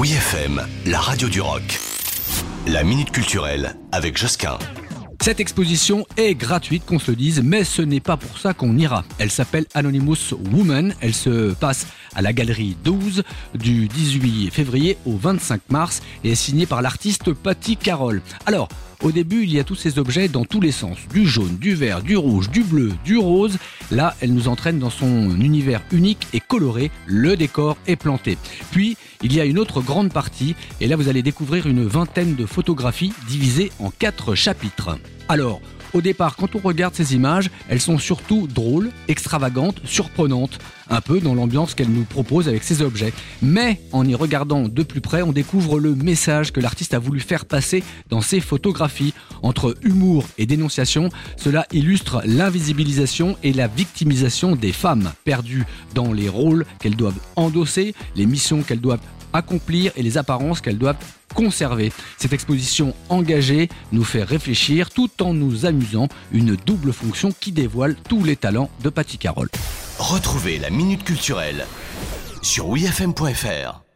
Oui FM, la radio du rock. La minute culturelle avec Josquin. Cette exposition est gratuite, qu'on se le dise, mais ce n'est pas pour ça qu'on ira. Elle s'appelle Anonymous Woman. Elle se passe à la galerie 12 du 18 février au 25 mars et est signée par l'artiste Patty Carroll. Alors, au début, il y a tous ces objets dans tous les sens. Du jaune, du vert, du rouge, du bleu, du rose. Là, elle nous entraîne dans son univers unique et coloré. Le décor est planté. Puis, il y a une autre grande partie. Et là, vous allez découvrir une vingtaine de photographies divisées en quatre chapitres. Alors, au départ, quand on regarde ces images, elles sont surtout drôles, extravagantes, surprenantes, un peu dans l'ambiance qu'elle nous propose avec ces objets. Mais en y regardant de plus près, on découvre le message que l'artiste a voulu faire passer dans ses photographies. Entre humour et dénonciation, cela illustre l'invisibilisation et la victimisation des femmes, perdues dans les rôles qu'elles doivent endosser, les missions qu'elles doivent accomplir et les apparences qu'elles doivent Cette exposition engagée nous fait réfléchir tout en nous amusant, une double fonction qui dévoile tous les talents de Patty Carroll. Retrouvez la minute culturelle sur wifm.fr.